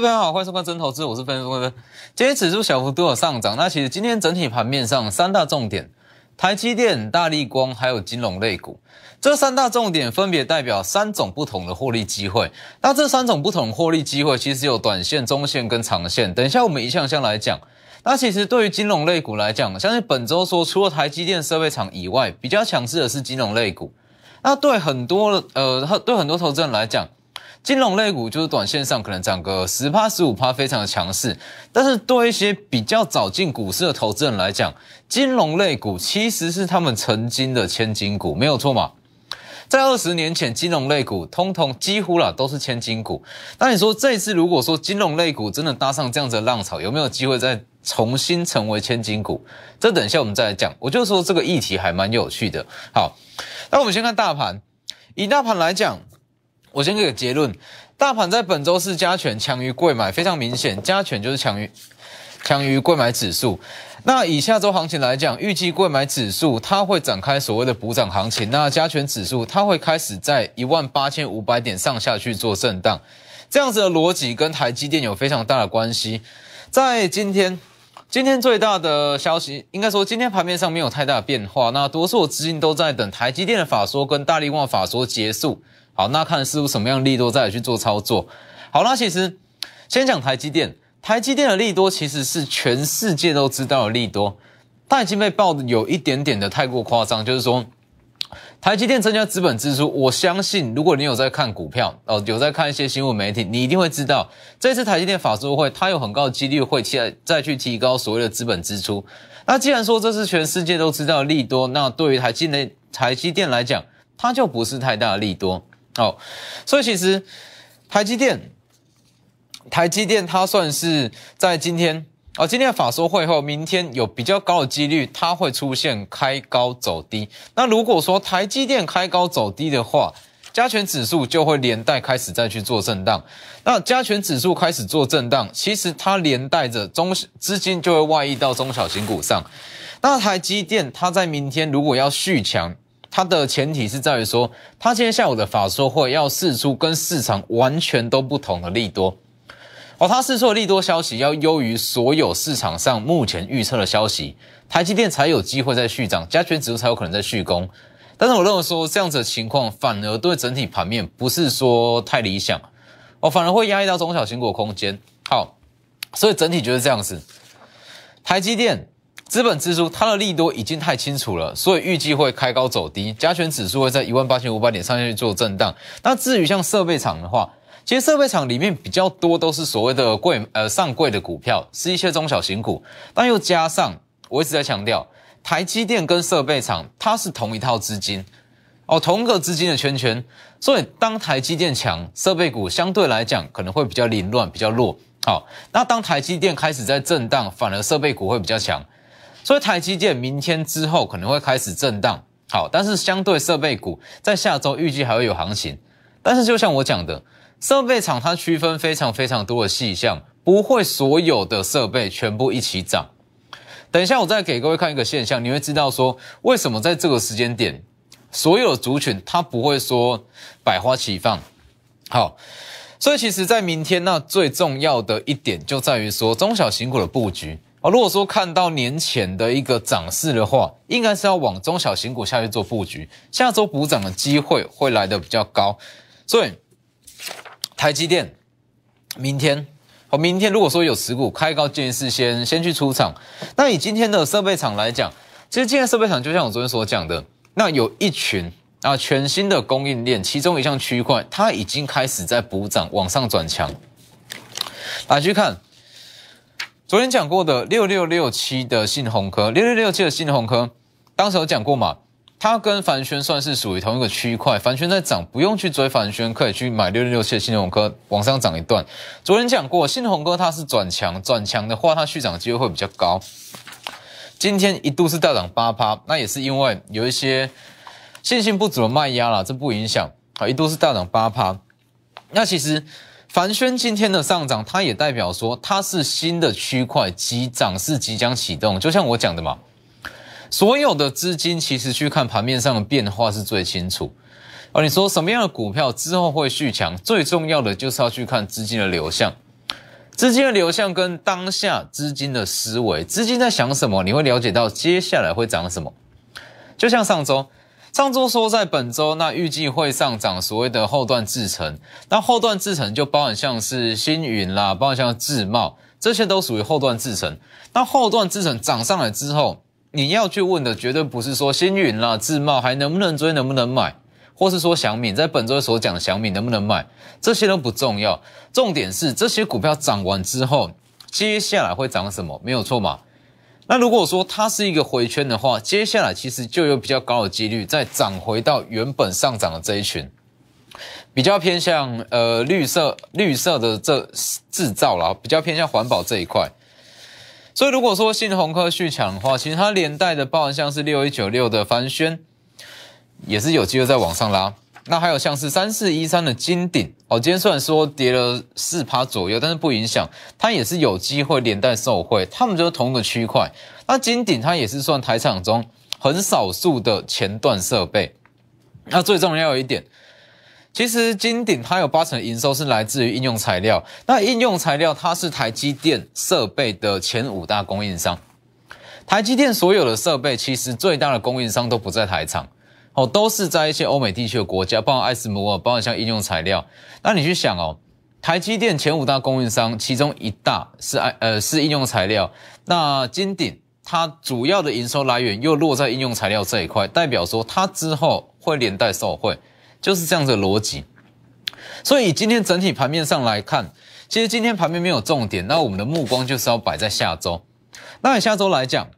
各位好，欢迎收看真投资，我是分析师。今天指数小幅度有上涨，那其实今天整体盘面上三大重点，台积电、大力光还有金融类股，这三大重点分别代表三种不同的获利机会。那这三种不同获利机会，其实有短线、中线跟长线。等一下我们一项项来讲。那其实对于金融类股来讲，相信本周说除了台积电设备厂以外，比较强势的是金融类股。那对很多呃，对很多投资人来讲，金融类股就是短线上可能涨个十趴十五趴，非常的强势。但是对一些比较早进股市的投资人来讲，金融类股其实是他们曾经的千金股，没有错嘛？在二十年前，金融类股通通几乎啦都是千金股。那你说这一次如果说金融类股真的搭上这样子的浪潮，有没有机会再重新成为千金股？这等一下我们再来讲。我就说这个议题还蛮有趣的。好，那我们先看大盘。以大盘来讲，我先给个结论：大盘在本周是加权强于贵买，非常明显，加权就是强于强于贵买指数。那以下周行情来讲，预计贵买指数它会展开所谓的补涨行情，那加权指数它会开始在一万八千五百点上下去做震荡，这样子的逻辑跟台积电有非常大的关系。在今天，今天最大的消息，应该说今天盘面上没有太大的变化，那多数资金都在等台积电的法说跟大力旺法说结束。好，那看是不是什么样利多再来去做操作。好，那其实先讲台积电。台积电的利多其实是全世界都知道的利多，它已经被爆的有一点点的太过夸张。就是说，台积电增加资本支出，我相信如果你有在看股票哦，有在看一些新闻媒体，你一定会知道，这次台积电法说会，它有很高的几率会再再去提高所谓的资本支出。那既然说这是全世界都知道的利多，那对于台积电台积电来讲，它就不是太大的利多哦。所以其实台积电。台积电它算是在今天哦，今天的法说会后，明天有比较高的几率它会出现开高走低。那如果说台积电开高走低的话，加权指数就会连带开始再去做震荡。那加权指数开始做震荡，其实它连带着中资金就会外溢到中小型股上。那台积电它在明天如果要续强，它的前提是在于说，它今天下午的法说会要试出跟市场完全都不同的利多。哦，它是说利多消息要优于所有市场上目前预测的消息，台积电才有机会在续涨，加权指数才有可能在续攻。但是我认为说这样子的情况反而对整体盘面不是说太理想，哦，反而会压抑到中小型股空间。好，所以整体就是这样子。台积电资本支出它的利多已经太清楚了，所以预计会开高走低，加权指数会在一万八千五百点上去做震荡。那至于像设备厂的话，其实设备厂里面比较多都是所谓的贵呃上柜的股票，是一些中小型股，但又加上我一直在强调，台积电跟设备厂它是同一套资金哦，同一个资金的圈圈，所以当台积电强，设备股相对来讲可能会比较凌乱，比较弱。好，那当台积电开始在震荡，反而设备股会比较强，所以台积电明天之后可能会开始震荡。好，但是相对设备股在下周预计还会有行情，但是就像我讲的。设备厂它区分非常非常多的细项，不会所有的设备全部一起涨。等一下我再给各位看一个现象，你会知道说为什么在这个时间点，所有族群它不会说百花齐放。好，所以其实，在明天那最重要的一点就在于说中小型股的布局啊。如果说看到年前的一个涨势的话，应该是要往中小型股下去做布局，下周补涨的机会会来的比较高，所以。台积电，明天，好，明天如果说有持股开高，建议是先先去出场。那以今天的设备厂来讲，其实今天设备厂就像我昨天所讲的，那有一群啊全新的供应链，其中一项区块它已经开始在补涨，往上转强。来去看，昨天讲过的六六六七的信鸿科，六六六七的信鸿科，当时有讲过嘛？它跟凡轩算是属于同一个区块，凡轩在涨，不用去追凡轩，可以去买六六六七的信鸿科往上涨一段。昨天讲过，信鸿科它是转强，转强的话，它续涨机会会比较高。今天一度是大涨八趴，那也是因为有一些信心不足的卖压啦，这不影响啊，一度是大涨八趴。那其实凡轩今天的上涨，它也代表说它是新的区块，即涨势即将启动，就像我讲的嘛。所有的资金其实去看盘面上的变化是最清楚，而你说什么样的股票之后会续强，最重要的就是要去看资金的流向。资金的流向跟当下资金的思维，资金在想什么，你会了解到接下来会涨什么。就像上周，上周说在本周那预计会上涨所谓的后段制成，那后段制成就包含像是星云啦，包含像智茂，这些都属于后段制成。那后段制成涨上来之后，你要去问的绝对不是说星云啦、智茂还能不能追、能不能买。或是说祥敏在本周所讲的祥敏能不能买，这些都不重要，重点是这些股票涨完之后，接下来会涨什么？没有错嘛？那如果说它是一个回圈的话，接下来其实就有比较高的几率再涨回到原本上涨的这一群，比较偏向呃绿色绿色的这制造啦，比较偏向环保这一块。所以如果说信鸿科续强的话，其实它连带的包含像是六一九六的凡轩。也是有机会再往上拉，那还有像是三四一三的金鼎哦，今天虽然说跌了四趴左右，但是不影响，它也是有机会连带受惠，它们就是同一个区块。那金鼎它也是算台场中很少数的前段设备。那最重要一点，其实金鼎它有八成营收是来自于应用材料，那应用材料它是台积电设备的前五大供应商，台积电所有的设备其实最大的供应商都不在台场。哦，都是在一些欧美地区的国家，包括爱斯摩尔，包括像应用材料。那你去想哦，台积电前五大供应商，其中一大是爱呃是应用材料。那金鼎它主要的营收来源又落在应用材料这一块，代表说它之后会连带受惠，就是这样的逻辑。所以今天整体盘面上来看，其实今天盘面没有重点，那我们的目光就是要摆在下周。那下周来讲。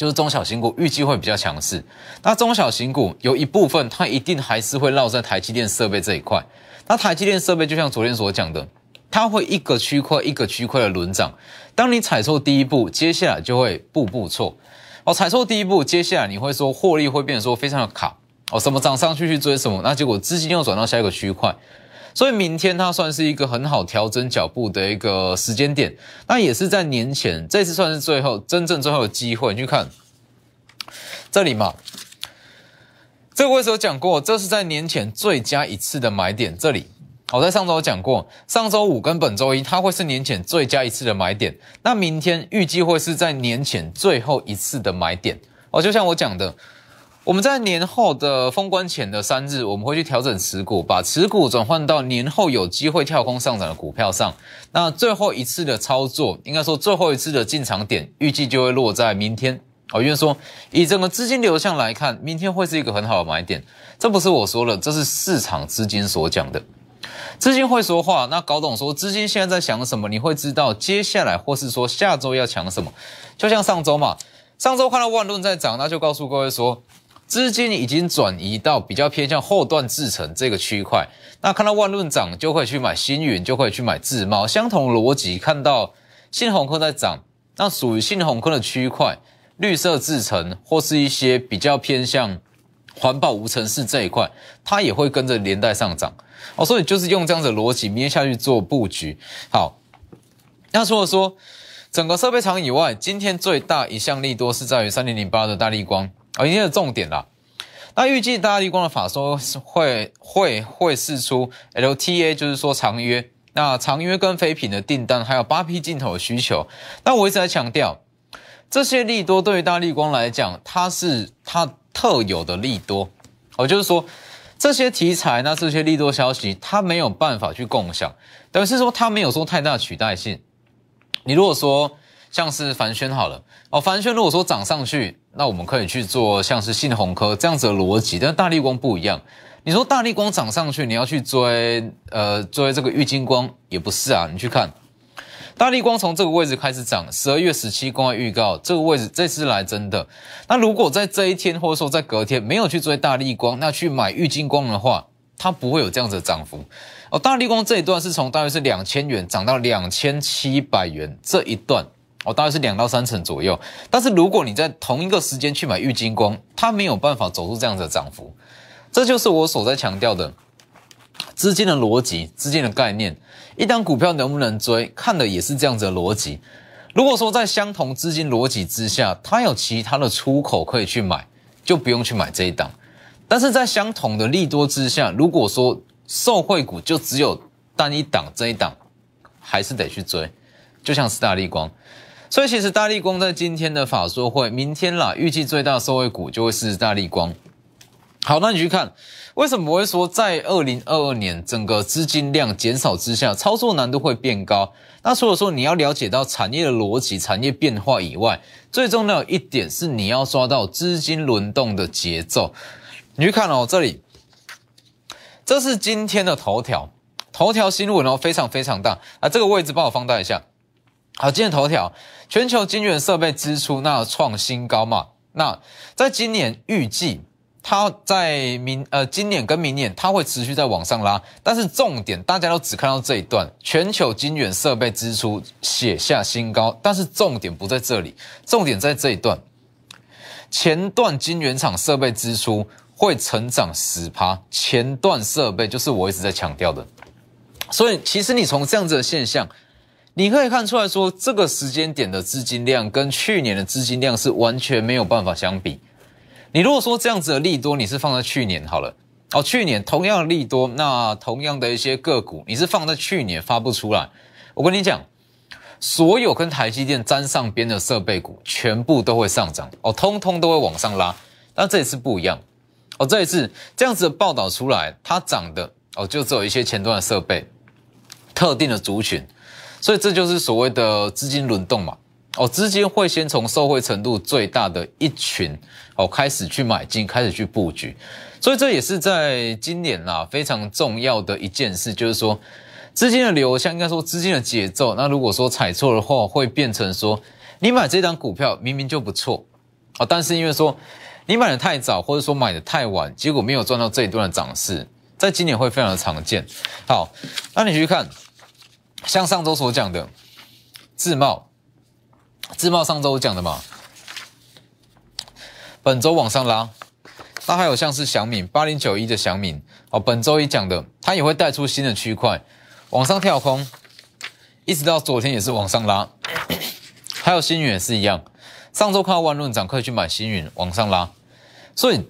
就是中小型股预计会比较强势，那中小型股有一部分它一定还是会绕在台积电设备这一块。那台积电设备就像昨天所讲的，它会一个区块一个区块的轮涨。当你踩错第一步，接下来就会步步错。哦，踩错第一步，接下来你会说获利会变得说非常的卡。哦，什么涨上去去追什么，那结果资金又转到下一个区块。所以明天它算是一个很好调整脚步的一个时间点，那也是在年前，这次算是最后真正最后的机会。你去看这里嘛，这个位置有讲过，这是在年前最佳一次的买点。这里我在上周讲过，上周五跟本周一它会是年前最佳一次的买点，那明天预计会是在年前最后一次的买点。哦，就像我讲的。我们在年后的封关前的三日，我们会去调整持股，把持股转换到年后有机会跳空上涨的股票上。那最后一次的操作，应该说最后一次的进场点，预计就会落在明天。哦，因为说以整个资金流向来看，明天会是一个很好的买点。这不是我说了，这是市场资金所讲的。资金会说话，那搞懂说资金现在在想什么，你会知道接下来或是说下周要抢什么。就像上周嘛，上周看到万润在涨，那就告诉各位说。资金已经转移到比较偏向后段制成这个区块，那看到万润涨就会去买新云，就会去买自贸，相同逻辑。看到信鸿科在涨，那属于信鸿科的区块，绿色制成或是一些比较偏向环保无尘室这一块，它也会跟着连带上涨哦。所以就是用这样的逻辑，明天下去做布局。好，那除了说整个设备厂以外，今天最大一项利多是在于三零零八的大力光。哦，今天的重点啦，那预计大力光的法说会会会释出 LTA，就是说长约，那长约跟非品的订单，还有八 P 镜头的需求。那我一直在强调，这些利多对于大力光来讲，它是它特有的利多。哦，就是说这些题材，那这些利多消息，它没有办法去共享，等于是说它没有说太大取代性。你如果说，像是凡轩好了哦，凡轩如果说涨上去，那我们可以去做像是信鸿科这样子的逻辑，但大力光不一样。你说大力光涨上去，你要去追呃追这个玉金光也不是啊。你去看大力光从这个位置开始涨，十二月十七公开预告这个位置这次来真的。那如果在这一天或者说在隔天没有去追大力光，那去买玉金光的话，它不会有这样子的涨幅哦。大力光这一段是从大约是两千元涨到两千七百元这一段。哦，大概是两到三成左右。但是如果你在同一个时间去买玉金光，它没有办法走出这样的涨幅。这就是我所在强调的资金的逻辑、资金的概念。一档股票能不能追，看的也是这样子的逻辑。如果说在相同资金逻辑之下，它有其他的出口可以去买，就不用去买这一档。但是在相同的利多之下，如果说受惠股就只有单一档这一档。还是得去追，就像斯大利光。所以其实大力光在今天的法说会，明天啦，预计最大受惠股就会是大力光。好，那你去看，为什么我会说在二零二二年整个资金量减少之下，操作难度会变高？那除了说你要了解到产业的逻辑、产业变化以外，最重要一点是你要抓到资金轮动的节奏。你去看哦，这里，这是今天的头条，头条新闻哦，非常非常大啊！这个位置帮我放大一下。好，今天头条，全球晶圆设备支出那创新高嘛？那在今年预计。它在明呃今年跟明年，它会持续在往上拉，但是重点大家都只看到这一段，全球晶圆设备支出写下新高，但是重点不在这里，重点在这一段，前段晶圆厂设备支出会成长十趴，前段设备就是我一直在强调的，所以其实你从这样子的现象，你可以看出来说，这个时间点的资金量跟去年的资金量是完全没有办法相比。你如果说这样子的利多，你是放在去年好了哦，去年同样的利多，那同样的一些个股，你是放在去年发不出来。我跟你讲，所有跟台积电沾上边的设备股，全部都会上涨哦，通通都会往上拉。但这一次不一样哦，这一次这样子的报道出来，它涨的哦，就只有一些前端的设备，特定的族群，所以这就是所谓的资金轮动嘛。哦，资金会先从受惠程度最大的一群哦开始去买进，开始去布局，所以这也是在今年啦非常重要的一件事，就是说资金的流向，应该说资金的节奏。那如果说踩错的话，会变成说你买这张股票明明就不错哦，但是因为说你买的太早，或者说买的太晚，结果没有赚到这一段的涨势，在今年会非常的常见。好，那你去看像上周所讲的自贸。自贸上周讲的嘛，本周往上拉，那还有像是祥敏八零九一的祥敏哦，本周一讲的，它也会带出新的区块。往上跳空，一直到昨天也是往上拉，还有星云也是一样，上周看到万润涨可以去买星云往上拉，所以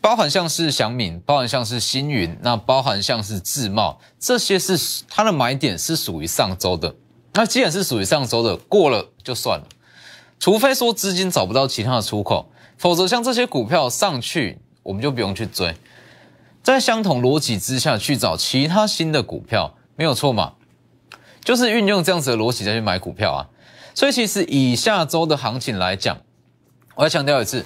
包含像是祥敏，包含像是星云，那包含像是自贸，这些是它的买点是属于上周的，那既然是属于上周的，过了就算了。除非说资金找不到其他的出口，否则像这些股票上去，我们就不用去追。在相同逻辑之下去找其他新的股票，没有错嘛？就是运用这样子的逻辑再去买股票啊。所以其实以下周的行情来讲，我要强调一次，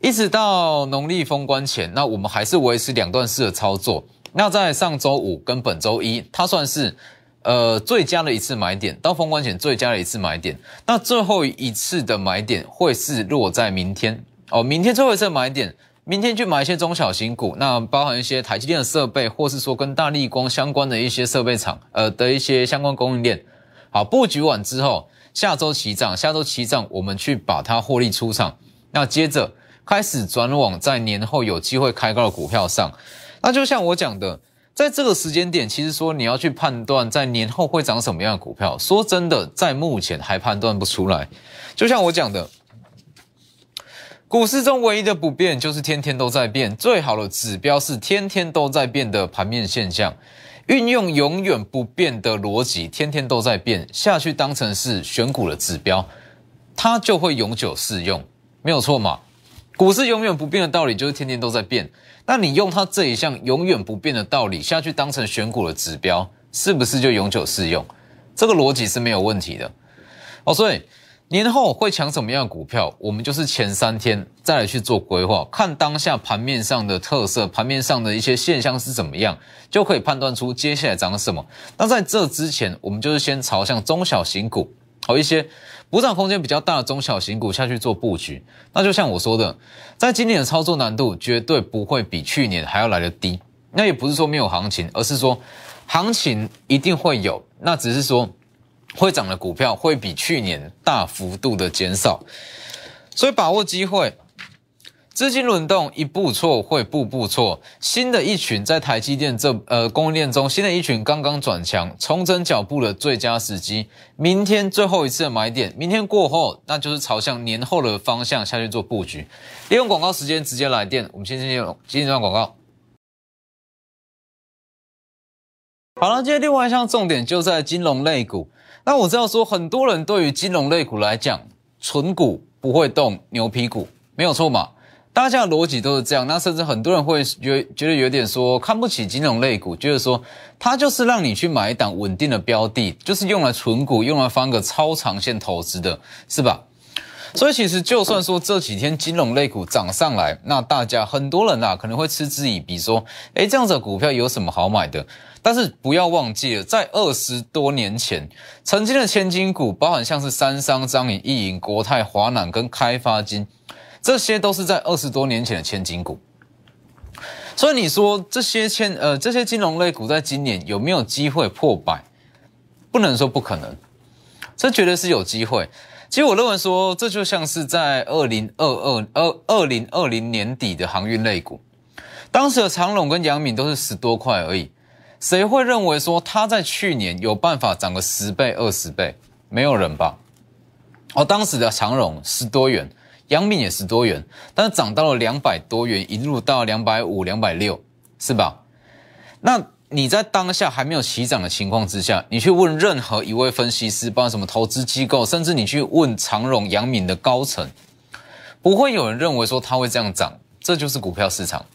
一直到农历封关前，那我们还是维持两段式的操作。那在上周五跟本周一，它算是。呃，最佳的一次买点到封关前最佳的一次买点，那最后一次的买点会是落在明天哦。明天最后一次买点，明天去买一些中小型股，那包含一些台积电的设备，或是说跟大力光相关的一些设备厂，呃的一些相关供应链。好，布局完之后，下周起涨，下周起涨，我们去把它获利出场。那接着开始转往在年后有机会开高的股票上。那就像我讲的。在这个时间点，其实说你要去判断在年后会涨什么样的股票，说真的，在目前还判断不出来。就像我讲的，股市中唯一的不变就是天天都在变，最好的指标是天天都在变的盘面现象。运用永远不变的逻辑，天天都在变下去，当成是选股的指标，它就会永久适用，没有错嘛？股市永远不变的道理就是天天都在变。那你用它这一项永远不变的道理下去当成选股的指标，是不是就永久适用？这个逻辑是没有问题的哦。所以年后会抢什么样的股票，我们就是前三天再来去做规划，看当下盘面上的特色，盘面上的一些现象是怎么样，就可以判断出接下来涨什么。那在这之前，我们就是先朝向中小型股，好一些。补涨空间比较大的中小型股下去做布局，那就像我说的，在今年的操作难度绝对不会比去年还要来的低。那也不是说没有行情，而是说行情一定会有，那只是说会涨的股票会比去年大幅度的减少，所以把握机会。资金轮动一步错会步步错，新的一群在台积电这呃供应链中，新的一群刚刚转强，重整脚步的最佳时机。明天最后一次的买点，明天过后，那就是朝向年后的方向下去做布局。利用广告时间直接来电，我们先进入今天这段广告。好了，今天另外一项重点就在金融类股。那我知道说，很多人对于金融类股来讲，纯股不会动，牛皮股没有错嘛？大家的逻辑都是这样。那甚至很多人会觉觉得有点说看不起金融类股，觉得说它就是让你去买一档稳定的标的，就是用来存股、用来翻个超长线投资的，是吧？所以其实就算说这几天金融类股涨上来，那大家很多人啊可能会嗤之以鼻，说，哎，这样子的股票有什么好买的？但是不要忘记了，在二十多年前，曾经的千金股，包含像是三商、张颖、易银、国泰、华南跟开发金，这些都是在二十多年前的千金股。所以你说这些千呃这些金融类股在今年有没有机会破百？不能说不可能，这绝对是有机会。其实我认为说，这就像是在二零二二二二零二零年底的航运类股，当时的长隆跟杨敏都是十多块而已，谁会认为说它在去年有办法涨个十倍二十倍？没有人吧？哦，当时的长隆十多元，阳明也十多元，但是涨到了两百多元，一路到两百五、两百六，是吧？那。你在当下还没有起涨的情况之下，你去问任何一位分析师，包括什么投资机构，甚至你去问长荣、阳敏的高层，不会有人认为说它会这样涨。这就是股票市场，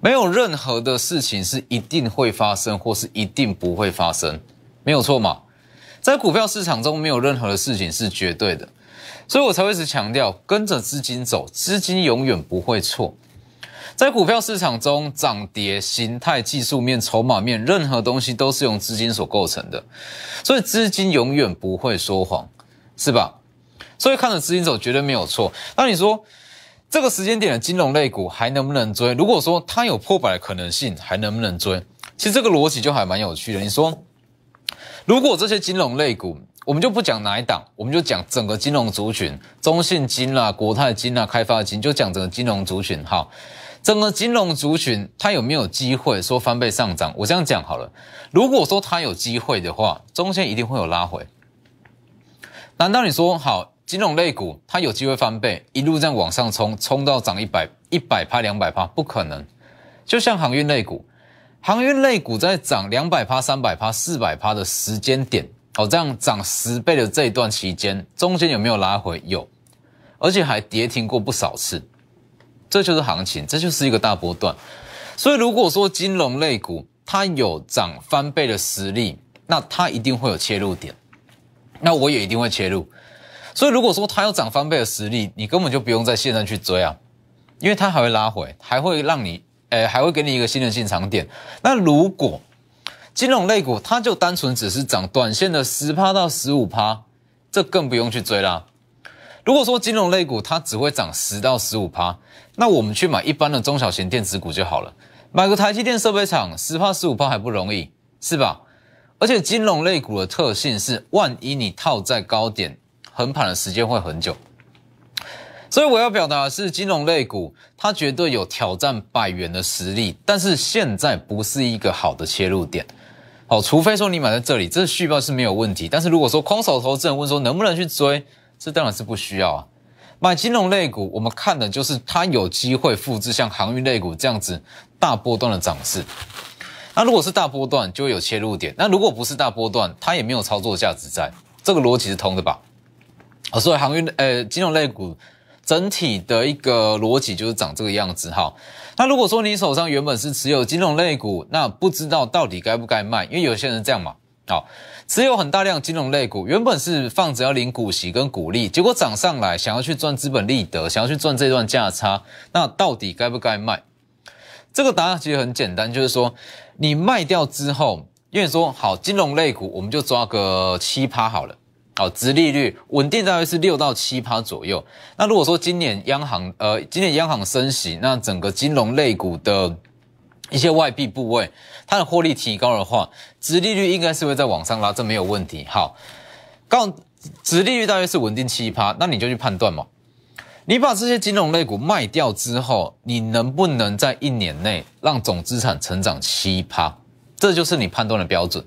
没有任何的事情是一定会发生，或是一定不会发生，没有错嘛？在股票市场中，没有任何的事情是绝对的，所以我才会一直强调，跟着资金走，资金永远不会错。在股票市场中，涨跌、形态、技术面、筹码面，任何东西都是用资金所构成的，所以资金永远不会说谎，是吧？所以看着资金走绝对没有错。那你说这个时间点的金融类股还能不能追？如果说它有破百的可能性，还能不能追？其实这个逻辑就还蛮有趣的。你说，如果这些金融类股，我们就不讲哪一档，我们就讲整个金融族群，中信金啦、国泰金啦、开发金，就讲整个金融族群，好。整个金融族群，它有没有机会说翻倍上涨？我这样讲好了，如果说它有机会的话，中间一定会有拉回。难道你说好金融类股它有机会翻倍，一路这样往上冲，冲到涨一百一百趴两百趴？不可能。就像航运类股，航运类股在涨两百趴、三百趴、四百趴的时间点，哦，这样涨十倍的这一段期间，中间有没有拉回？有，而且还跌停过不少次。这就是行情，这就是一个大波段。所以如果说金融类股它有涨翻倍的实力，那它一定会有切入点，那我也一定会切入。所以如果说它有涨翻倍的实力，你根本就不用在现在去追啊，因为它还会拉回，还会让你，诶，还会给你一个新的进场点。那如果金融类股它就单纯只是涨短线的十趴到十五趴，这更不用去追啦。如果说金融类股它只会涨十到十五趴，那我们去买一般的中小型电子股就好了。买个台积电设备厂，十趴十五趴还不容易，是吧？而且金融类股的特性是，万一你套在高点，横盘的时间会很久。所以我要表达的是，金融类股它绝对有挑战百元的实力，但是现在不是一个好的切入点。好，除非说你买在这里，这续报是没有问题。但是如果说空手投资人问说能不能去追？这当然是不需要啊！买金融类股，我们看的就是它有机会复制像航运类股这样子大波段的涨势。那如果是大波段，就会有切入点；那如果不是大波段，它也没有操作价值在。这个逻辑是通的吧？啊，所以航运呃金融类股整体的一个逻辑就是长这个样子哈。那如果说你手上原本是持有金融类股，那不知道到底该不该卖，因为有些人这样嘛，好。持有很大量金融类股，原本是放着要领股息跟股利，结果涨上来，想要去赚资本利得，想要去赚这段价差，那到底该不该卖？这个答案其实很简单，就是说你卖掉之后，因为说好金融类股，我们就抓个七趴好了，好，殖利率稳定大约是六到七趴左右。那如果说今年央行呃，今年央行升息，那整个金融类股的。一些外币部位，它的获利提高的话，殖利率应该是会在往上拉，这没有问题。好，刚殖利率大约是稳定七趴，那你就去判断嘛。你把这些金融类股卖掉之后，你能不能在一年内让总资产成长七趴？这就是你判断的标准。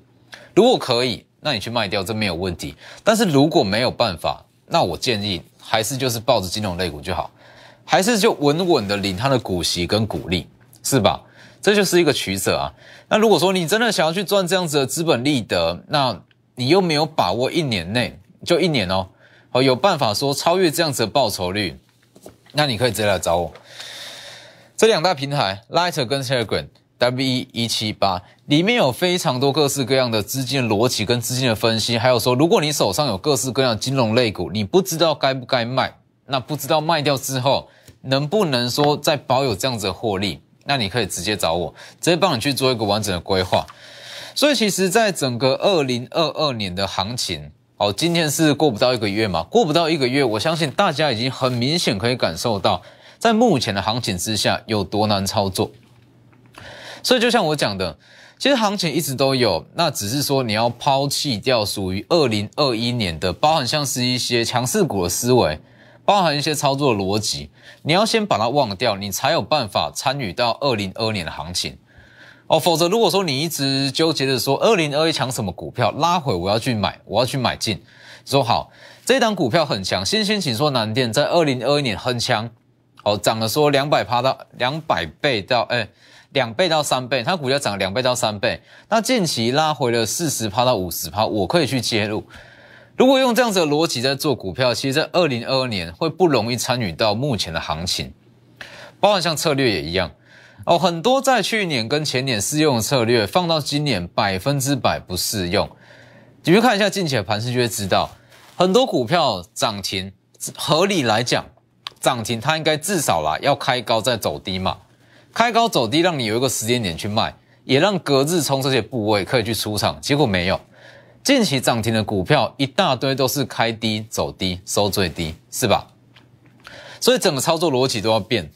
如果可以，那你去卖掉，这没有问题。但是如果没有办法，那我建议还是就是抱着金融类股就好，还是就稳稳的领它的股息跟股利，是吧？这就是一个取舍啊。那如果说你真的想要去赚这样子的资本利得，那你又没有把握一年内就一年哦，哦有办法说超越这样子的报酬率，那你可以直接来找我。这两大平台，Lighter 跟 Telegram。W 一一七八里面有非常多各式各样的资金逻辑跟资金的分析，还有说，如果你手上有各式各样的金融类股，你不知道该不该卖，那不知道卖掉之后能不能说再保有这样子的获利，那你可以直接找我，直接帮你去做一个完整的规划。所以，其实，在整个二零二二年的行情，哦，今天是过不到一个月嘛，过不到一个月，我相信大家已经很明显可以感受到，在目前的行情之下有多难操作。所以就像我讲的，其实行情一直都有，那只是说你要抛弃掉属于二零二一年的，包含像是一些强势股的思维，包含一些操作逻辑，你要先把它忘掉，你才有办法参与到二零二二年的行情哦。否则如果说你一直纠结的说二零二一强什么股票拉回，我要去买，我要去买进，说好这档股票很强，先先请说南电在二零二一年很强，哦涨了说两百趴到两百倍到哎。两倍到三倍，它股价涨两倍到三倍，那近期拉回了四十趴到五十趴，我可以去介入。如果用这样子的逻辑在做股票，其实，在二零二二年会不容易参与到目前的行情，包含像策略也一样哦，很多在去年跟前年适用的策略，放到今年百分之百不适用。你去看一下近期的盘势，就会知道很多股票涨停，合理来讲，涨停它应该至少啦要开高再走低嘛。开高走低，让你有一个时间点去卖，也让隔日冲这些部位可以去出场。结果没有，近期涨停的股票一大堆都是开低走低收最低，是吧？所以整个操作逻辑都要变。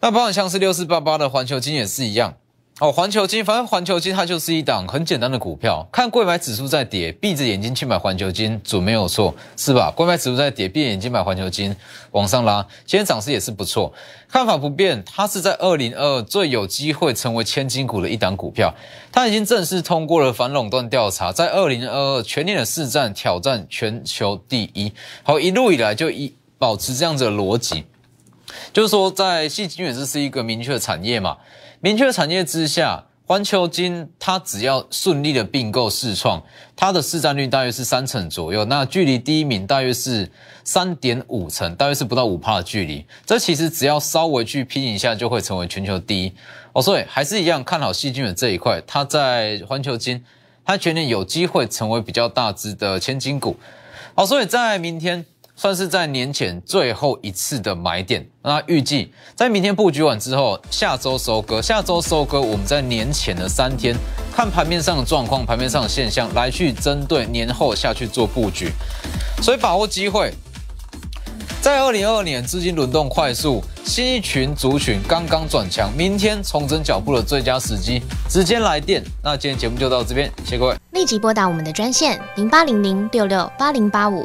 那包括像是六四八八的环球金也是一样。哦，环球金，反正环球金它就是一档很简单的股票，看贵买指数在跌，闭着眼睛去买环球金准没有错，是吧？贵买指数在跌，闭着眼睛买环球金往上拉，今天涨势也是不错，看法不变，它是在二零二最有机会成为千金股的一档股票，它已经正式通过了反垄断调查，在二零二二全年的市占挑战全球第一，好，一路以来就一保持这样子的逻辑，就是说在细晶圆这是一个明确的产业嘛。明确产业之下，环球金它只要顺利的并购试创，它的市占率大约是三成左右，那距离第一名大约是三点五成，大约是不到五帕的距离。这其实只要稍微去拼一下，就会成为全球第一。哦，所以还是一样看好细菌的这一块，它在环球金，它全年有机会成为比较大只的千金股。好，所以在明天。算是在年前最后一次的买点，那预计在明天布局完之后，下周收割，下周收割，我们在年前的三天看盘面上的状况，盘面上的现象，来去针对年后下去做布局，所以把握机会，在二零二二年资金轮动快速，新一群族群刚刚转强，明天重整脚步的最佳时机，直接来电。那今天节目就到这边，谢谢各位，立即拨打我们的专线零八零零六六八零八五。